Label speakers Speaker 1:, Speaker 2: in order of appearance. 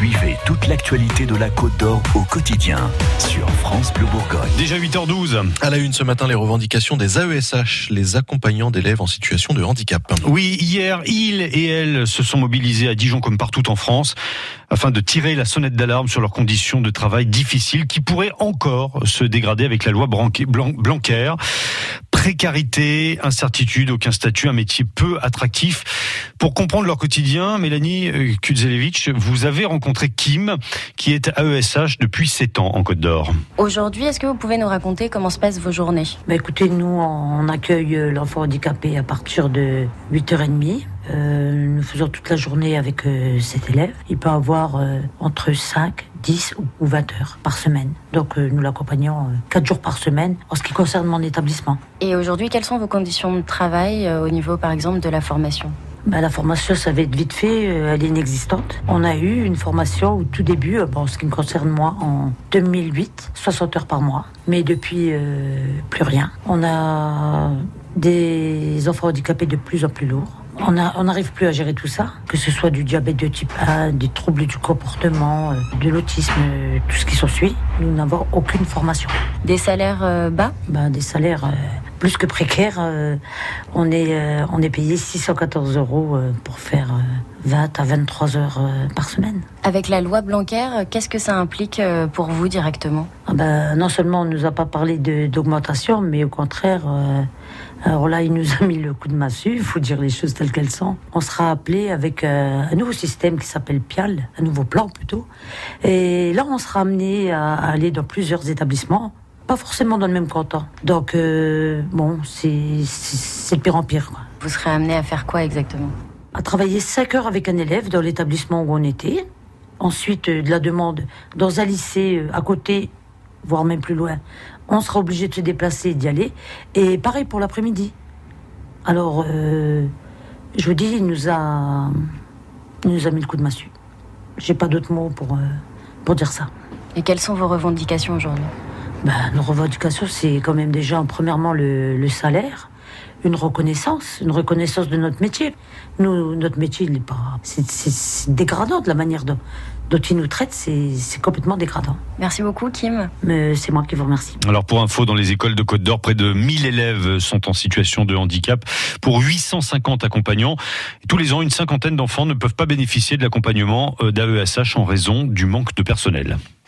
Speaker 1: Suivez toute l'actualité de la Côte d'Or au quotidien sur France Bleu Bourgogne.
Speaker 2: Déjà 8h12.
Speaker 3: À la une ce matin, les revendications des AESH, les accompagnants d'élèves en situation de handicap.
Speaker 2: Oui, hier, ils et elles se sont mobilisés à Dijon comme partout en France afin de tirer la sonnette d'alarme sur leurs conditions de travail difficiles qui pourraient encore se dégrader avec la loi Blanquer. Précarité, incertitude, aucun statut, un métier peu attractif. Pour comprendre leur quotidien, Mélanie euh, Kudzelevich, vous avez rencontré Kim, qui est AESH depuis 7 ans en Côte d'Or.
Speaker 4: Aujourd'hui, est-ce que vous pouvez nous raconter comment se passent vos journées?
Speaker 5: Bah Écoutez, nous, on accueille euh, l'enfant handicapé à partir de 8h30. Euh, nous faisons toute la journée avec euh, cet élève. Il peut avoir euh, entre 5, 10 ou 20 heures par semaine. Donc euh, nous l'accompagnons 4 jours par semaine en ce qui concerne mon établissement.
Speaker 4: Et aujourd'hui, quelles sont vos conditions de travail au niveau par exemple de la formation?
Speaker 5: Bah, la formation, ça va être vite fait, elle est inexistante. On a eu une formation au tout début, bon, ce qui me concerne moi, en 2008, 60 heures par mois. Mais depuis, plus rien. On a des enfants handicapés de plus en plus lourds. On n'arrive plus à gérer tout ça, que ce soit du diabète de type 1, des troubles du comportement, euh, de l'autisme, euh, tout ce qui s'ensuit. Nous n'avons aucune formation.
Speaker 4: Des salaires euh, bas?
Speaker 5: Ben, Des salaires plus que précaires. on, est, on est payé 614 euros pour faire 20 à 23 heures par semaine.
Speaker 4: Avec la loi Blanquer, qu'est-ce que ça implique pour vous directement?
Speaker 5: Ah ben, Non seulement on ne nous a pas parlé d'augmentation, mais au contraire... Alors là, il nous a mis le coup de massue, il faut dire les choses telles qu'elles sont. On sera appelé avec euh, un nouveau système qui s'appelle PIAL, un nouveau plan plutôt. Et là, on sera amené à, aller dans plusieurs établissements, pas forcément dans le même canton. Donc, euh, bon, c'est de pire en pire.
Speaker 4: Vous serez amené à faire quoi exactement?
Speaker 5: À travailler 5 heures avec un élève dans l'établissement où on était. Ensuite, euh, de la demande dans un lycée à côté voire même plus loin, on sera obligé de se déplacer et d'y aller. Et pareil pour l'après-midi. Alors, euh, je vous dis, il nous a, nous a mis le coup de massue. J'ai pas d'autres mots pour, euh, pour dire ça.
Speaker 4: Et quelles sont vos revendications aujourd'hui?
Speaker 5: Ben, Nos revendications, c'est quand même déjà, premièrement, le, le salaire une reconnaissance, une reconnaissance de notre métier. Nous, notre métier, il est pas, c'est dégradant de la manière dont, dont ils nous traitent, c'est complètement dégradant.
Speaker 4: Merci beaucoup, Kim.
Speaker 5: C'est moi qui vous remercie.
Speaker 2: Alors, pour info, dans les écoles de Côte d'Or, près de 1000 élèves sont en situation de handicap pour 850 accompagnants. Tous les ans, une cinquantaine d'enfants ne peuvent pas bénéficier de l'accompagnement euh, d'AESH en raison du manque de personnel.